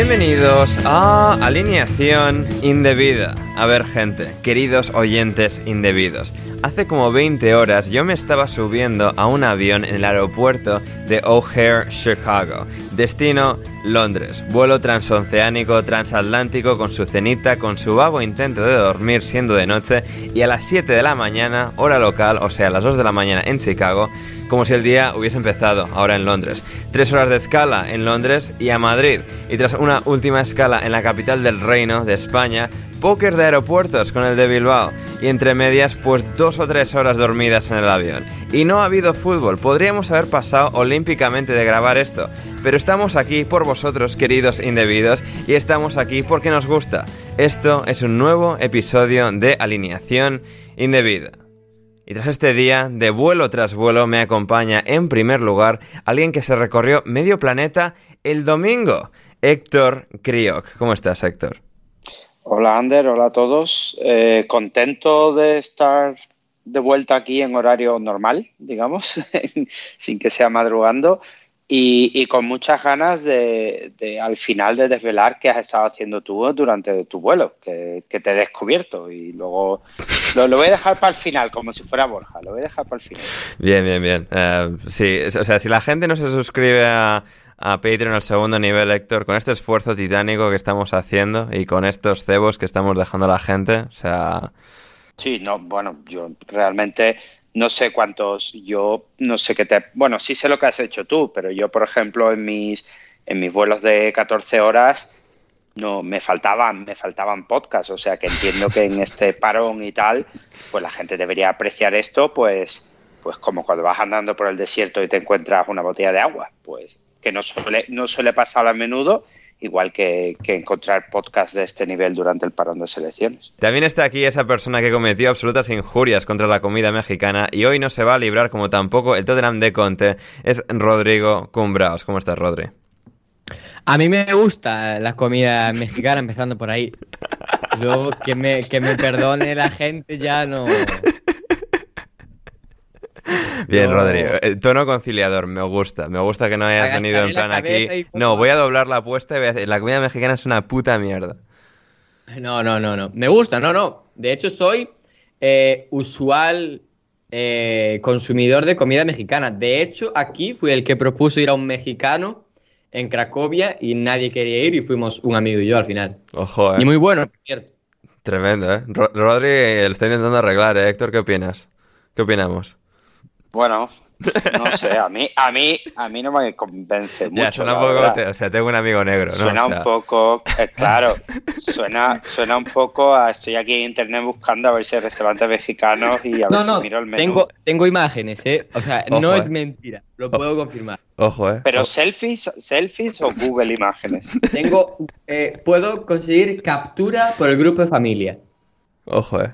Bienvenidos a Alineación Indebida. A ver gente, queridos oyentes indebidos, hace como 20 horas yo me estaba subiendo a un avión en el aeropuerto de O'Hare, Chicago. Destino Londres, vuelo transoceánico transatlántico con su cenita, con su vago intento de dormir siendo de noche y a las 7 de la mañana, hora local, o sea, a las 2 de la mañana en Chicago, como si el día hubiese empezado ahora en Londres. Tres horas de escala en Londres y a Madrid. Y tras una última escala en la capital del reino de España, póker de aeropuertos con el de Bilbao y entre medias pues dos o tres horas dormidas en el avión. Y no ha habido fútbol, podríamos haber pasado olímpicamente de grabar esto, pero estamos aquí por vosotros queridos indebidos y estamos aquí porque nos gusta. Esto es un nuevo episodio de Alineación Indebida. Y tras este día, de vuelo tras vuelo, me acompaña en primer lugar alguien que se recorrió medio planeta el domingo, Héctor Kriok. ¿Cómo estás, Héctor? Hola Ander, hola a todos. Eh, contento de estar de vuelta aquí en horario normal, digamos, sin que sea madrugando. Y, con muchas ganas de, al final de desvelar qué has estado haciendo tú durante tu vuelo, que, te he descubierto. Y luego lo, voy a dejar para el final, como si fuera Borja, lo voy a dejar para el final. Bien, bien, bien. Eh, sí, o sea, si la gente no se suscribe a, a Patreon al segundo nivel, Héctor, con este esfuerzo titánico que estamos haciendo y con estos cebos que estamos dejando a la gente, o sea... Sí, no, bueno, yo realmente no sé cuántos, yo no sé qué te... Bueno, sí sé lo que has hecho tú, pero yo, por ejemplo, en mis, en mis vuelos de 14 horas no me faltaban me faltaban podcasts, o sea que entiendo que en este parón y tal, pues la gente debería apreciar esto, pues pues como cuando vas andando por el desierto y te encuentras una botella de agua, pues que no suele, no suele pasar a menudo, igual que, encontrar podcasts de este nivel durante el parón de selecciones. También está aquí esa persona que cometió absolutas injurias contra la comida mexicana y hoy no se va a librar como tampoco el Tottenham de Conte, es Rodrigo Cumbraos. ¿Cómo estás, Rodri? A mí me gusta la comida mexicana, empezando por ahí. Luego que me, que me perdone la gente ya no... Bien, Rodrigo. El tono conciliador, me gusta. Me gusta que no hayas venido en plan aquí. No, voy a doblar la apuesta y voy a decir, la comida mexicana es una puta mierda. No, no, no, no. Me gusta, no, no. De hecho, soy eh, usual eh, consumidor de comida mexicana. De hecho, aquí fui el que propuso ir a un mexicano en Cracovia y nadie quería ir y fuimos un amigo y yo al final. Ojo, eh. Y muy bueno, cierto. Tremendo, ¿eh? Rodri lo está intentando arreglar, ¿eh? Héctor, ¿qué opinas? ¿Qué opinamos? Bueno, no sé, a mí, a mí, a mí no me convence mucho. suena un poco, o sea, tengo un amigo negro, ¿no? Suena un poco, eh, claro, suena, suena un poco a estoy aquí en internet buscando a ver si hay restaurantes mexicanos y a ver si miro el menú. Tengo, tengo imágenes, ¿eh? O sea, no es eh. mentira, lo puedo confirmar. Ojo, ¿eh? Pero selfies, selfies o Google Imágenes. Tengo, eh, puedo conseguir captura por el grupo de familia. Ojo, eh.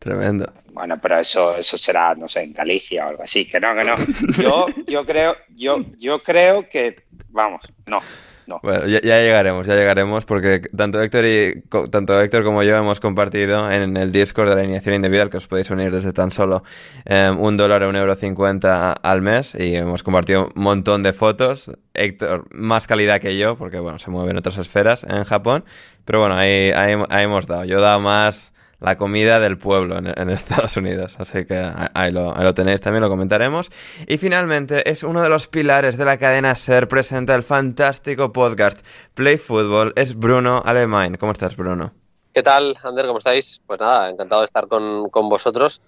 Tremendo. Bueno, pero eso, eso será, no sé, en Galicia o algo así, que no, que no. Yo, yo creo, yo, yo creo que, vamos, no. No. Bueno, ya, llegaremos, ya llegaremos, porque tanto Héctor y tanto Héctor como yo hemos compartido en el Discord de la alineación indebida, al que os podéis unir desde tan solo em, un dólar o un euro cincuenta al mes, y hemos compartido un montón de fotos. Héctor, más calidad que yo, porque bueno, se mueve en otras esferas en Japón, pero bueno, ahí, ahí, ahí hemos dado. Yo he dado más la comida del pueblo en, Estados Unidos. Así que ahí lo, tenéis, también lo comentaremos. Y finalmente es uno de los pilares de la cadena SER, presenta el fantástico podcast Play Football, es Bruno Alemán. ¿Cómo estás, Bruno? ¿Qué tal, Ander? ¿Cómo estáis? Pues nada, encantado de estar con, vosotros.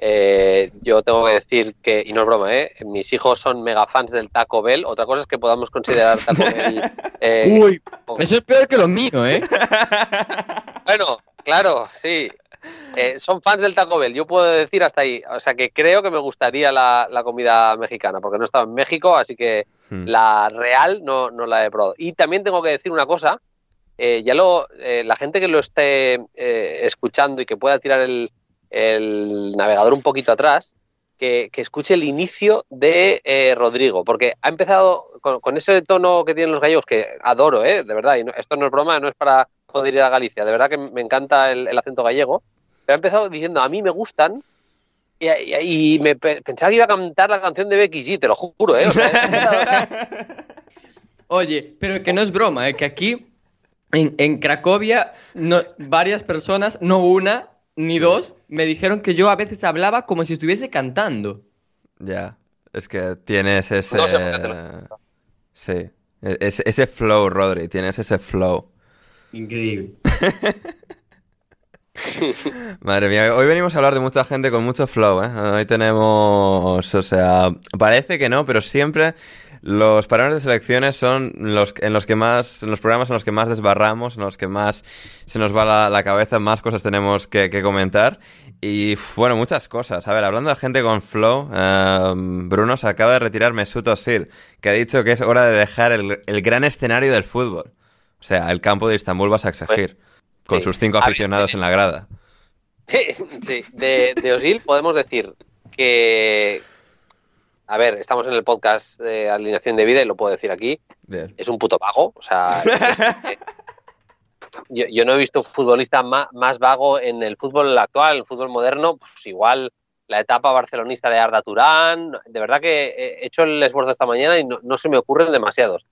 Eh, yo tengo que decir que, y no es broma, ¿eh? mis hijos son mega fans del Taco Bell. Otra cosa es que podamos considerar Taco Bell. Eh, Uy, eso es peor que lo mío, ¿eh? bueno, Claro, sí. Eh, son fans del Taco Bell, yo puedo decir hasta ahí. O sea que creo que me gustaría la, comida mexicana, porque no he estado en México, así que hmm. la real no, no, la he probado. Y también tengo que decir una cosa, eh, ya lo, eh, la gente que lo esté escuchando y que pueda tirar el, navegador un poquito atrás, que, escuche el inicio de Rodrigo, porque ha empezado con, ese tono que tienen los gallegos, que adoro, de verdad, y esto no es broma, no es para poder ir a Galicia. De verdad que me encanta el, acento gallego. Pero ha empezado diciendo, a mí me gustan. Y, me pensaba que iba a cantar la canción de Becky G, te lo juro, ¿eh? Oye, pero que no es broma, ¿eh? que aquí en, en Cracovia no, varias personas, no una ni dos, me dijeron que yo a veces hablaba como si estuviese cantando. Ya, es que tienes ese... sí, e-, ese, ese flow, Rodri, tienes ese flow. Increíble. Madre mía, hoy venimos a hablar de mucha gente con mucho flow, ¿eh? Hoy tenemos, o sea, parece que no, pero siempre los patrones de selecciones son los en los que más, en los programas en los que más desbarramos, en los que más se nos va la, cabeza, más cosas tenemos que, comentar. Y bueno, muchas cosas. A ver, hablando de gente con flow, em, Bruno se acaba de retirar Mesut Özil, que ha dicho que es hora de dejar el, gran escenario del fútbol. O sea, el campo de Istambul vas a exigir. Con sus cinco aficionados en la grada. Sí, de, de Osil podemos decir que. A ver, estamos en el podcast de alineación de vida y lo puedo decir aquí. Es un puto vago. O sea, eh, yo, no he visto un futbolista más, vago en el fútbol actual, el fútbol moderno. Pues igual la etapa barcelonista de Arda Turán. De verdad que he hecho el esfuerzo esta mañana y no se me ocurren demasiados.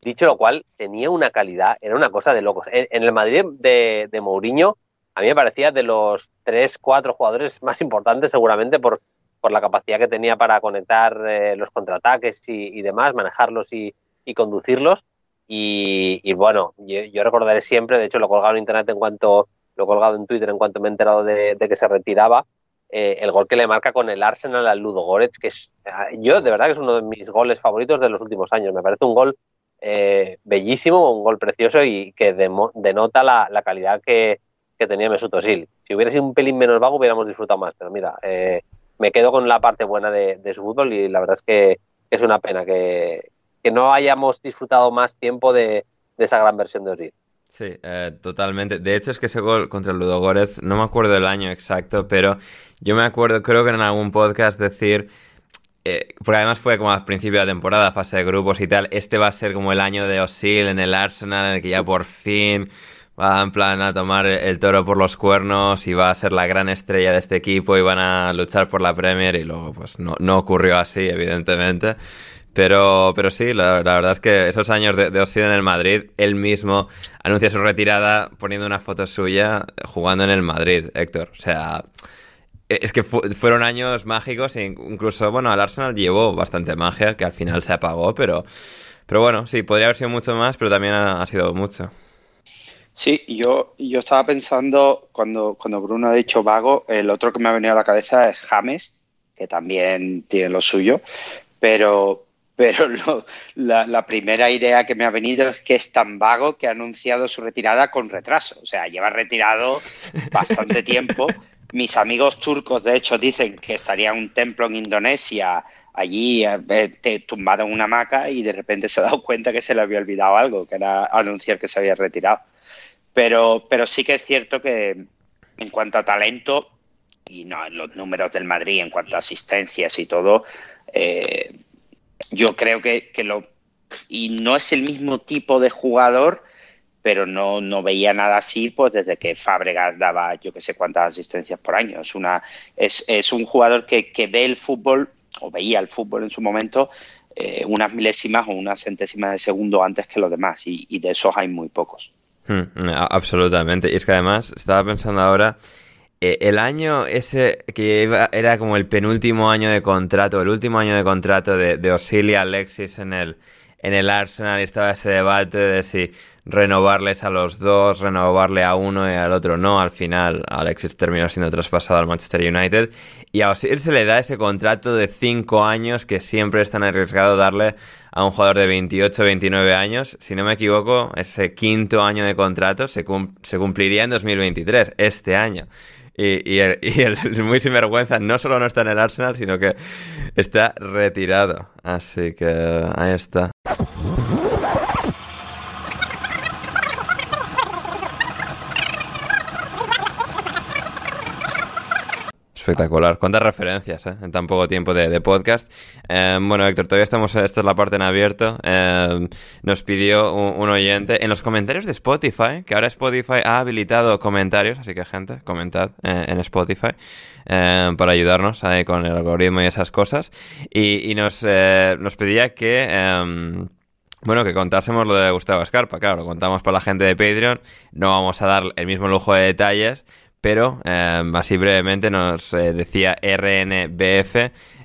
Dicho lo cual, tenía una calidad, era una cosa de locos. En, el Madrid de, Mourinho, a mí me parecía de los tres, cuatro jugadores más importantes seguramente por, por la capacidad que tenía para conectar eh, los contraataques y, demás, manejarlos y, conducirlos. Y, bueno, yo, recordaré siempre, de hecho lo colgado en internet en cuanto, lo he colgado en Twitter en cuanto me he enterado de, que se retiraba, eh, el gol que le marca con el Arsenal al Ludo Goretz, que es, yo de verdad que es uno de mis goles favoritos de los últimos años. Me parece un gol eh, bellísimo, un gol precioso y que denota la, calidad que, tenía Mesut Özil. Si hubiera sido un pelín menos vago hubiéramos disfrutado más, pero mira, eh, me quedo con la parte buena de, su fútbol y la verdad es que es una pena que, no hayamos disfrutado más tiempo de, esa gran versión de Özil. Sí, eh, totalmente. De hecho, es que ese gol contra el Ludogorets, no me acuerdo del año exacto, pero yo me acuerdo, creo que en algún podcast decir eh, porque además fue como al principio de la temporada, fase de grupos y tal. Este va a ser como el año de Osil en el Arsenal, en el que ya por fin va en plan a tomar el toro por los cuernos y va a ser la gran estrella de este equipo y van a luchar por la Premier y luego pues no, no ocurrió así, evidentemente. Pero, pero sí, la, verdad es que esos años de, de Osil en el Madrid, él mismo anuncia su retirada poniendo una foto suya jugando en el Madrid, Héctor. O sea, es que fueron años mágicos e incluso, bueno, al Arsenal llevó bastante magia, que al final se apagó, pero, pero bueno, sí, podría haber sido mucho más, pero también ha, sido mucho. Sí, yo, yo estaba pensando, cuando, cuando Bruno ha dicho vago, el otro que me ha venido a la cabeza es James, que también tiene lo suyo, pero, pero la, la, primera idea que me ha venido es que es tan vago que ha anunciado su retirada con retraso. O sea, lleva retirado bastante tiempo mis amigos turcos, de hecho, dicen que estaría un templo en Indonesia, allí eh, tumbado en una hamaca y de repente se ha dado cuenta que se le había olvidado algo, que era anunciar que se había retirado. Pero, pero sí que es cierto que en cuanto a talento y no en los números del Madrid, en cuanto a asistencias y todo, eh, yo creo que, que lo... Y no es el mismo tipo de jugador pero no, no veía nada así pues desde que Fábregas daba yo que sé cuántas asistencias por año. Es, una, es, es un jugador que, que, ve el fútbol, o veía el fútbol en su momento, eh, unas milésimas o unas centésimas de segundo antes que los demás, y, de esos hay muy pocos. Hmm, absolutamente. Y es que además, estaba pensando ahora, eh, el año ese que era como el penúltimo año de contrato, el último año de contrato de, de Osilia Alexis en el, en el Arsenal, estaba ese debate de si renovarles a los dos, renovarle a uno y al otro no. Al final, Alexis terminó siendo traspasado al Manchester United. Y a Osir se le da ese contrato de 5 años que siempre es tan arriesgado darle a un jugador de 28, 29 años. Si no me equivoco, ese quinto año de contrato se, se cumpliría en 2023, este año. Y, y, el, y, el, muy sinvergüenza no solo no está en el Arsenal, sino que está retirado. Así que ahí está. Espectacular. Cuántas referencias ¿eh? en tan poco tiempo de, podcast. Eh, bueno, Héctor, todavía estamos. Esta es la parte en abierto. Eh, nos pidió un, oyente en los comentarios de Spotify, que ahora Spotify ha habilitado comentarios, así que gente, comentad en Spotify para ayudarnos con el algoritmo y esas cosas. Y, nos, nos pedía que bueno, que contásemos lo de Gustavo Escarpa. Claro, lo contamos para la gente de Patreon. No vamos a dar el mismo lujo de detalles, pero eh, así brevemente nos eh, decía RNBF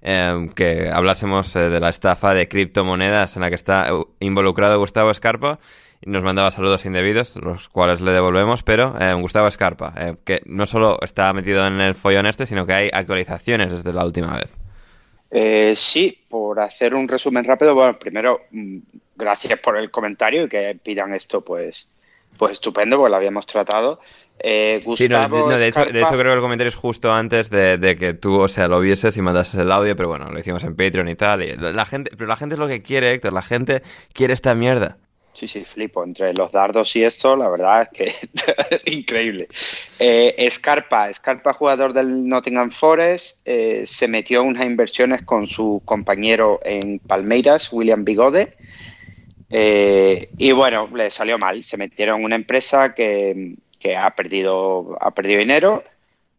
eh, que hablásemos de la estafa de criptomonedas en la que está involucrado Gustavo Escarpa nos mandaba saludos indebidos, los cuales le devolvemos, pero Gustavo Escarpa, que no solo está metido en el follón este, sino que hay actualizaciones desde la última vez. sí, por hacer un resumen rápido, bueno, primero, mm, gracias por el comentario y que pidan esto, pues, pues estupendo, pues lo habíamos tratado. Eh, Gustavo de, hecho, creo que el comentario es justo antes de, que tú, o sea, lo vieses y mandases el audio, pero bueno, lo hicimos en Patreon y tal. Y la gente, pero la gente es lo que quiere, Héctor, la gente quiere esta mierda. Sí, sí, flipo. Entre los dardos y esto, la verdad es que increíble. Eh, Scarpa, Scarpa, jugador del Nottingham Forest, eh, se metió en unas inversiones con su compañero en Palmeiras, William Bigode. Eh, y bueno, le salió mal. Se metieron en una empresa que, que ha perdido, ha perdido dinero,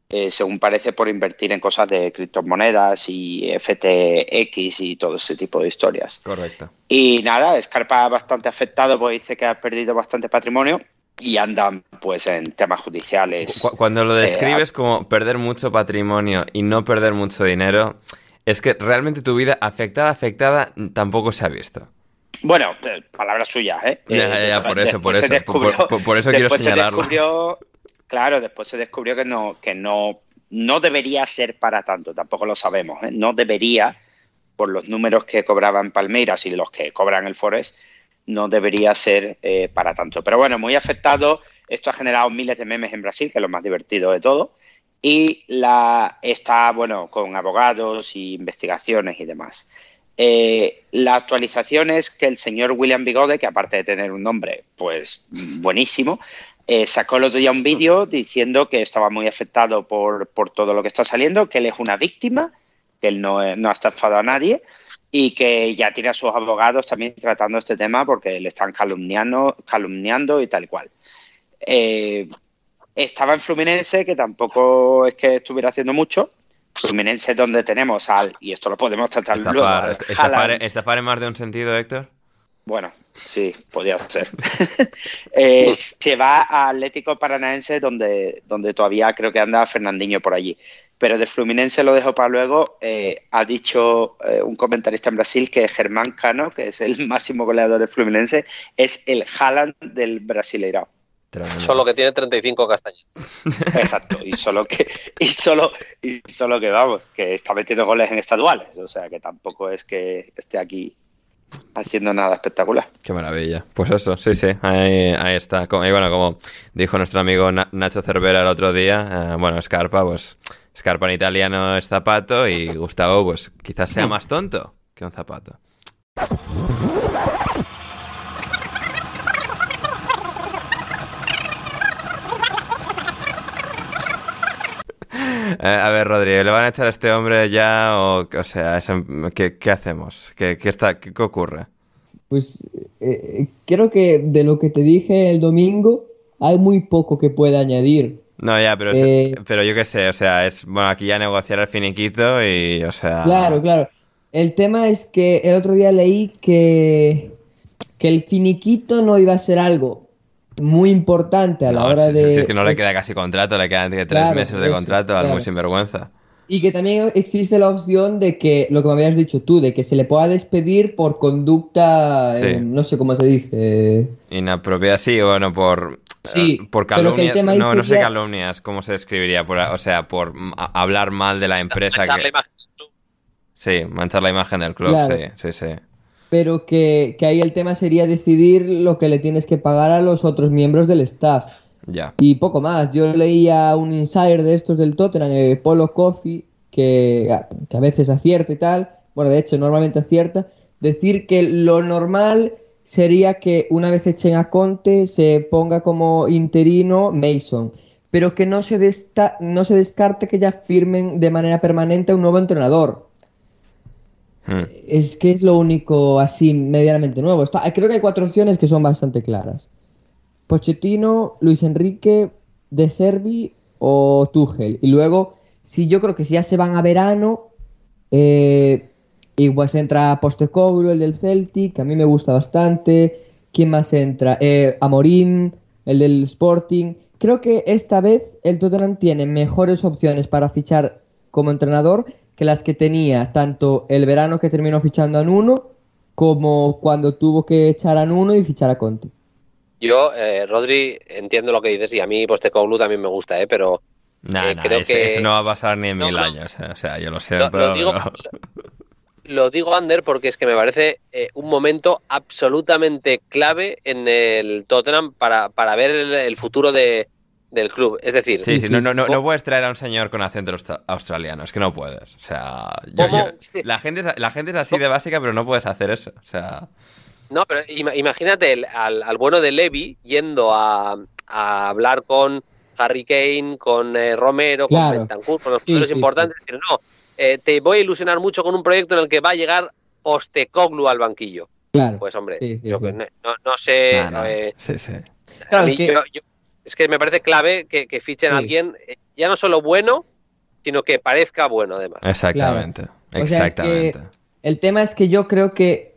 eh, según parece, por invertir en cosas de criptomonedas y FTX y todo ese tipo de historias. Correcto. Y nada, Scarpa bastante afectado, pues dice que ha perdido bastante patrimonio y andan pues en temas judiciales. Cuando lo describes eh, como perder mucho patrimonio y no perder mucho dinero, es que realmente tu vida afectada, afectada, tampoco se ha visto. Bueno, eh, palabras suyas, ¿eh? Ya, ya, por eso, por eso. por, eso quiero señalarlo. Se descubrió, claro, después se descubrió que no, que no, no debería ser para tanto, tampoco lo sabemos, ¿eh? No debería, por los números que cobraban Palmeiras y los que cobran el Forest, no debería ser eh, para tanto. Pero bueno, muy afectado. Esto ha generado miles de memes en Brasil, que es lo más divertido de todo. Y la está, bueno, con abogados y investigaciones y demás. Eh, la actualización es que el señor William Bigode, que aparte de tener un nombre, pues buenísimo, eh, sacó el otro día un vídeo diciendo que estaba muy afectado por, todo lo que está saliendo, que él es una víctima, que él no, no ha estafado a nadie y que ya tiene a sus abogados también tratando este tema porque le están calumniando, calumniando y tal y cual. Eh, estaba en Fluminense, que tampoco es que estuviera haciendo mucho, Fluminense donde tenemos al, y esto lo podemos tratar estafar, luego. Estafar, en más de un sentido, Héctor? Bueno, sí, podría ser. Eh, se va a Atlético Paranaense donde, donde todavía creo que anda Fernandinho por allí. Pero de Fluminense lo dejo para luego. Eh, ha dicho eh, un comentarista en Brasil que Germán Cano, que es el máximo goleador de Fluminense, es el Haaland del Brasileirao. Solo que tiene 35 castañas. Exacto, y solo que, y solo, y solo que vamos, que está metiendo goles en estaduales, o sea que tampoco es que esté aquí haciendo nada espectacular. Qué maravilla. Pues eso, sí, sí, ahí, está. y bueno, como dijo nuestro amigo Nacho Cervera el otro día, eh, bueno, Scarpa, pues Scarpa en italiano es zapato y Gustavo, pues quizás sea más tonto que un zapato. a ver, Rodrigo, ¿le van a echar a este hombre ya o, o sea, ¿qué, hacemos? ¿Qué, está, qué, ocurre? Pues eh, creo que de lo que te dije el domingo hay muy poco que pueda añadir. No, ya, pero, eh, pero yo qué sé, o sea, es bueno, aquí ya negociar el finiquito y, o sea... Claro, claro. El tema es que el otro día leí que, que el finiquito no iba a ser algo muy importante a la hora de... Si es que no le queda casi contrato, le quedan tres meses de contrato al muy sinvergüenza. Y que también existe la opción de que, lo que me habías dicho tú, de que se le pueda despedir por conducta, eh, no sé cómo se dice. Inapropiada, sí, bueno, por... Sí, eh, por calumnias, no, no sé calumnias, ¿cómo se describiría? Por, o sea, por hablar mal de la empresa. Manchar la imagen del club. Sí, manchar la imagen del club, sí, sí, sí pero que, ahí el tema sería decidir lo que le tienes que pagar a los otros miembros del staff. Ya. Y poco más. Yo leía un insider de estos del Tottenham, eh, Polo Coffee, que, que a veces acierta y tal. Bueno, de hecho, normalmente acierta. Decir que lo normal sería que una vez echen a Conte se ponga como interino Mason, pero que no se, no se descarte que ya firmen de manera permanente un nuevo entrenador. Hmm. Es que es lo único así medianamente nuevo. creo que hay cuatro opciones que son bastante claras. Pochettino, Luis Enrique, De Servi o Tuchel. Y luego, si yo creo que si ya se van a verano, eh, pues entra Postecoglou, el del Celtic, que a mí me gusta bastante. ¿Quién más entra? Eh, Amorim, el del Sporting. Creo que esta vez el Tottenham tiene mejores opciones para fichar como entrenador que las que tenía tanto el verano que terminó fichando a Nuno como cuando tuvo que echar a Nuno y fichar a Conte. Yo, eh, Rodri, entiendo lo que dices y a mí Postecoglou también me gusta, ¿eh? pero Nah, Eh, nah, creo ese- que- eso no va a pasar ni en No, mil no. años. eh, O sea, yo lo sé. Lo, pero, lo digo, lo digo, Ander, porque es que me parece eh, un momento absolutamente clave en el Tottenham para, para ver el, el futuro de, del club. Es decir, Sí, sí, no, no, no, no puedes traer a un señor con acento austra- australiano, es que no puedes. O sea, yo- ¿Cómo? yo- la, gente es, la gente es así de básica, pero no puedes hacer eso. O sea, No, pero ima- imagínate el- al, al bueno de Levy yendo a, a hablar con Harry Kane, con eh, Romero, Claro. con Bentancur, con los Sí, jugadores sí, importantes. Pero no, eh, te voy a ilusionar mucho con un proyecto en el que va a llegar Postecoglou al banquillo. Claro. Pues hombre, Sí, sí, yo no, sé. nah, nah, eh, sí, sí. Claro, a es mí que- yo- yo- es que me parece clave que, que fichen a alguien eh, ya no solo bueno, sino que parezca bueno además. Exactamente. O sea, es que- Exactamente. El tema es que yo creo que.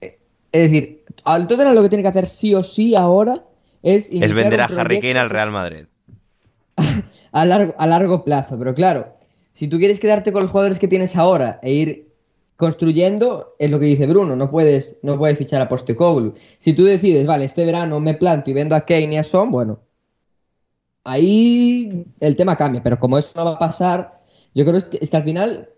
eh, Es decir, al Tottenham lo que tiene que hacer sí o sí ahora es. Es vender a Harry Kane al Real Madrid. A largo, a largo plazo, pero claro, si tú quieres quedarte con los jugadores que tienes ahora e ir construyendo, es lo que dice Bruno, no puedes, no puedes fichar a Postecoglou. Si tú decides, vale, este verano me planto y vendo a Kane y a Son, bueno, ahí el tema cambia, pero como eso no va a pasar, yo creo que, es que al final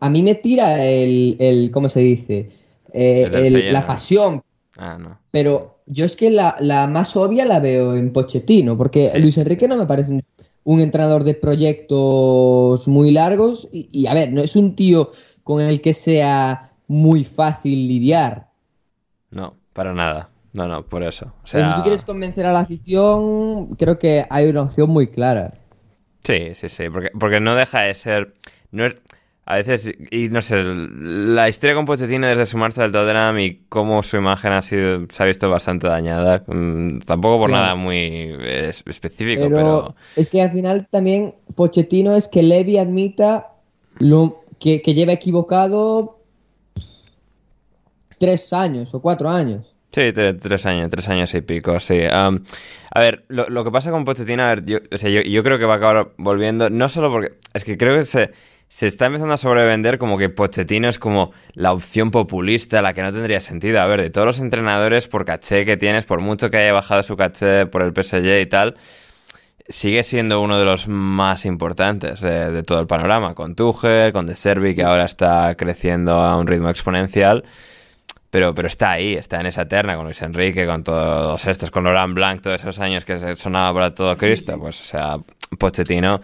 a mí me tira el, el ¿cómo se dice? Eh, El del el- la pasión, Ah, no. pero yo es que la, la más obvia la veo en Pochettino, porque Sí, Luis Enrique sí. no me parece un, un entrenador de proyectos muy largos y, y, a ver, no es un tío con el que sea muy fácil lidiar. No, para nada. No, no, por eso. O Pero sea, si tú quieres convencer a la afición, creo que hay una opción muy clara. Sí, sí, sí, porque, porque no deja de ser... No es, a veces, y no sé, la historia con Pochettino desde su marcha del Tottenham y cómo su imagen ha sido, se ha visto bastante dañada, mm, tampoco por Claro. nada muy eh, es- específico, Pero, pero... es que al final también Pochettino es que Levy admita lo que, que lleva equivocado tres años o cuatro años. Sí, tres años, tres años y pico, sí. Am, a ver, lo, lo que pasa con Pochettino, a ver, yo, o sea, yo, yo creo que va a acabar volviendo, no solo porque, es que creo que se, se está empezando a sobrevender como que Pochettino es como la opción populista, la que no tendría sentido. A ver, de todos los entrenadores, por caché que tienes, por mucho que haya bajado su caché por el PSG y tal, sigue siendo uno de los más importantes de, de todo el panorama, con Tuchel, con De Servi, que ahora está creciendo a un ritmo exponencial. Pero, pero está ahí, está en esa terna con Luis Enrique, con todos estos, con Laurent Blanc, todos esos años que sonaba para todo Cristo. Pues, o sea, Pochettino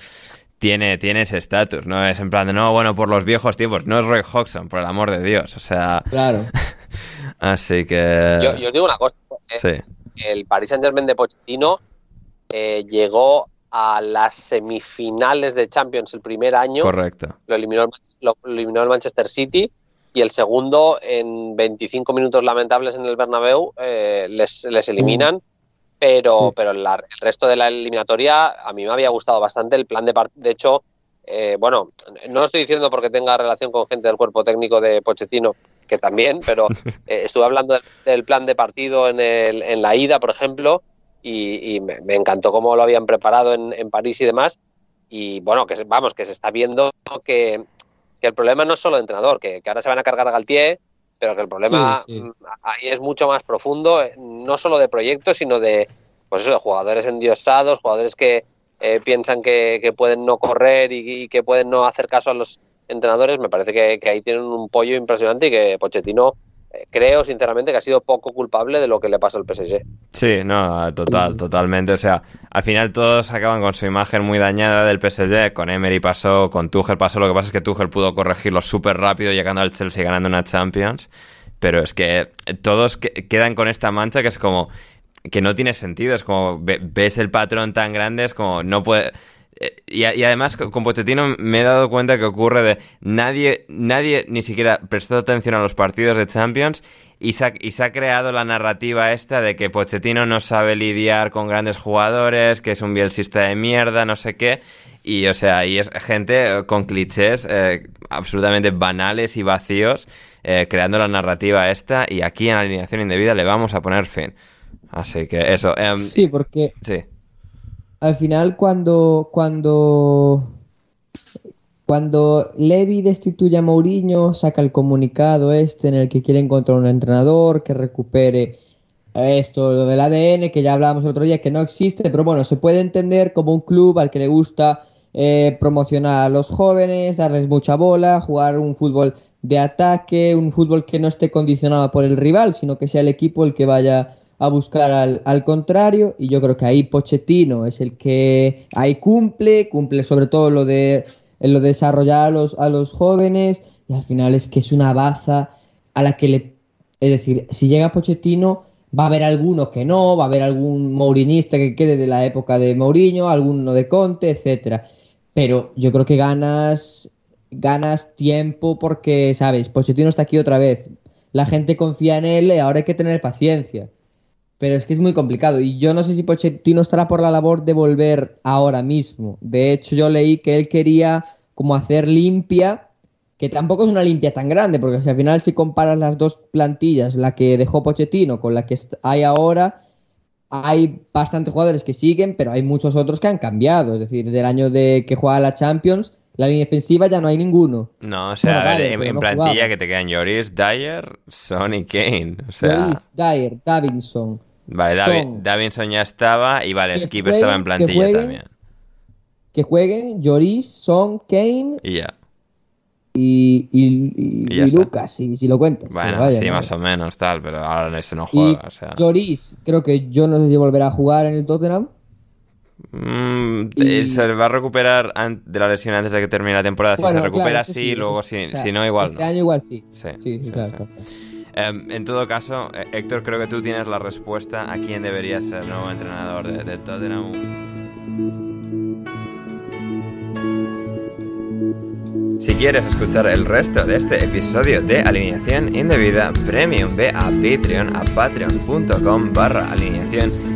tiene, tiene ese estatus, ¿no? Es en plan de, no, bueno, por los viejos tiempos, no es Roy Hodgson, por el amor de Dios. O sea, Claro. así que. Yo, yo os digo una cosa, eh, Sí, el Paris Saint Germain de Pochettino eh, llegó a las semifinales de Champions el primer año, correcto. lo eliminó, el, lo, lo eliminó el Manchester City y el segundo en 25 minutos lamentables en el Bernabéu eh, les, les eliminan. Pero, Sí. pero la- el resto de la eliminatoria a mí me había gustado bastante el plan de partido. De hecho, eh, bueno, no lo estoy diciendo porque tenga relación con gente del cuerpo técnico de Pochettino, que también, pero eh, estuve hablando del, del plan de partido en, el- en la ida, por ejemplo, y, y me, me encantó cómo lo habían preparado en, en París y demás. Y bueno, que vamos, que se está viendo que, que el problema no es solo de entrenador, que, que ahora se van a cargar a Galtier, pero que el problema Sí, sí. mm, ahí es mucho más profundo, eh, no solo de proyectos, sino de, pues eso, de jugadores endiosados, jugadores que eh, piensan que, que pueden no correr y, y que pueden no hacer caso a los entrenadores. Me parece que, que ahí tienen un pollo impresionante y que Pochettino creo sinceramente que ha sido poco culpable de lo que le pasa al PSG. Sí, no, total, totalmente. O sea, al final todos acaban con su imagen muy dañada del PSG. Con Emery pasó, con Tuchel pasó. Lo que pasa es que Tuchel pudo corregirlo súper rápido llegando al Chelsea y ganando una Champions. Pero es que todos que- quedan con esta mancha que es como que no tiene sentido. Es como ve- ves el patrón tan grande, es como no puede. Eh, Y, además con Pochettino me he dado cuenta que ocurre de nadie, nadie ni siquiera prestó atención a los partidos de Champions y se, ha, y se ha creado la narrativa esta de que Pochettino no sabe lidiar con grandes jugadores, que es un bielsista de mierda, no sé qué. Y, o sea, y es gente con clichés eh, absolutamente banales y vacíos, eh, creando la narrativa esta, y aquí en alineación indebida le vamos a poner fin. Así que eso. em, Sí, porque sí. Al final cuando cuando cuando Levi destituye a Mourinho, saca el comunicado este en el que quiere encontrar un entrenador que recupere esto, lo del ADN, que ya hablábamos el otro día, que no existe, pero bueno, se puede entender como un club al que le gusta eh, promocionar a los jóvenes, darles mucha bola, jugar un fútbol de ataque, un fútbol que no esté condicionado por el rival, sino que sea el equipo el que vaya a buscar al, al contrario. Y yo creo que ahí Pochettino es el que ahí cumple, cumple sobre todo lo de, lo de desarrollar a los, a los jóvenes, y al final es que es una baza a la que le... Es decir, si llega Pochettino, va a haber alguno que no, va a haber algún mourinista que quede de la época de Mourinho, alguno de Conte, etcétera. Pero yo creo que ganas ganas tiempo porque, sabes, Pochettino está aquí otra vez. La gente confía en él ahora hay que tener paciencia. Pero es que es muy complicado y yo no sé si Pochettino estará por la labor de volver ahora mismo. De hecho, yo leí que él quería como hacer limpia, que tampoco es una limpia tan grande, porque si al final si comparas las dos plantillas, la que dejó Pochettino con la que hay ahora, hay bastantes jugadores que siguen, pero hay muchos otros que han cambiado. Es decir, del año de que juega la Champions, la línea defensiva ya no hay ninguno. No, o sea, Bueno, a ver, vale, en, en no plantilla jugaba. que te quedan Lloris, Dyer, Son y Kane. O sea, Lloris, Dyer, Davinson. vale, Davi- Son. Davinson ya estaba y vale, Que Skip jueguen, estaba en que plantilla jueguen. también. Que jueguen Lloris, Son, Kane Y ya. y, y, y- Y ya y está. Lucas, si, si lo cuento. Bueno, vaya, sí, ¿no? más o menos, tal, pero ahora ese no juega, o sea. Lloris, creo que yo no sé si volverá a jugar en el Tottenham. Mm, Y- Se va a recuperar de la lesión antes de que termine la temporada. Si se recupera, claro, sí, sí, luego sí. sí, O sea, si no, igual este no. año igual sí. Sí, Sí, claro. Em, en todo caso, eh, Héctor, creo que tú tienes la respuesta a quién debería ser el nuevo entrenador de- del Tottenham. Si quieres escuchar el resto de este episodio de Alineación Indebida Premium, ve a Patreon, a patreon.com barra alineación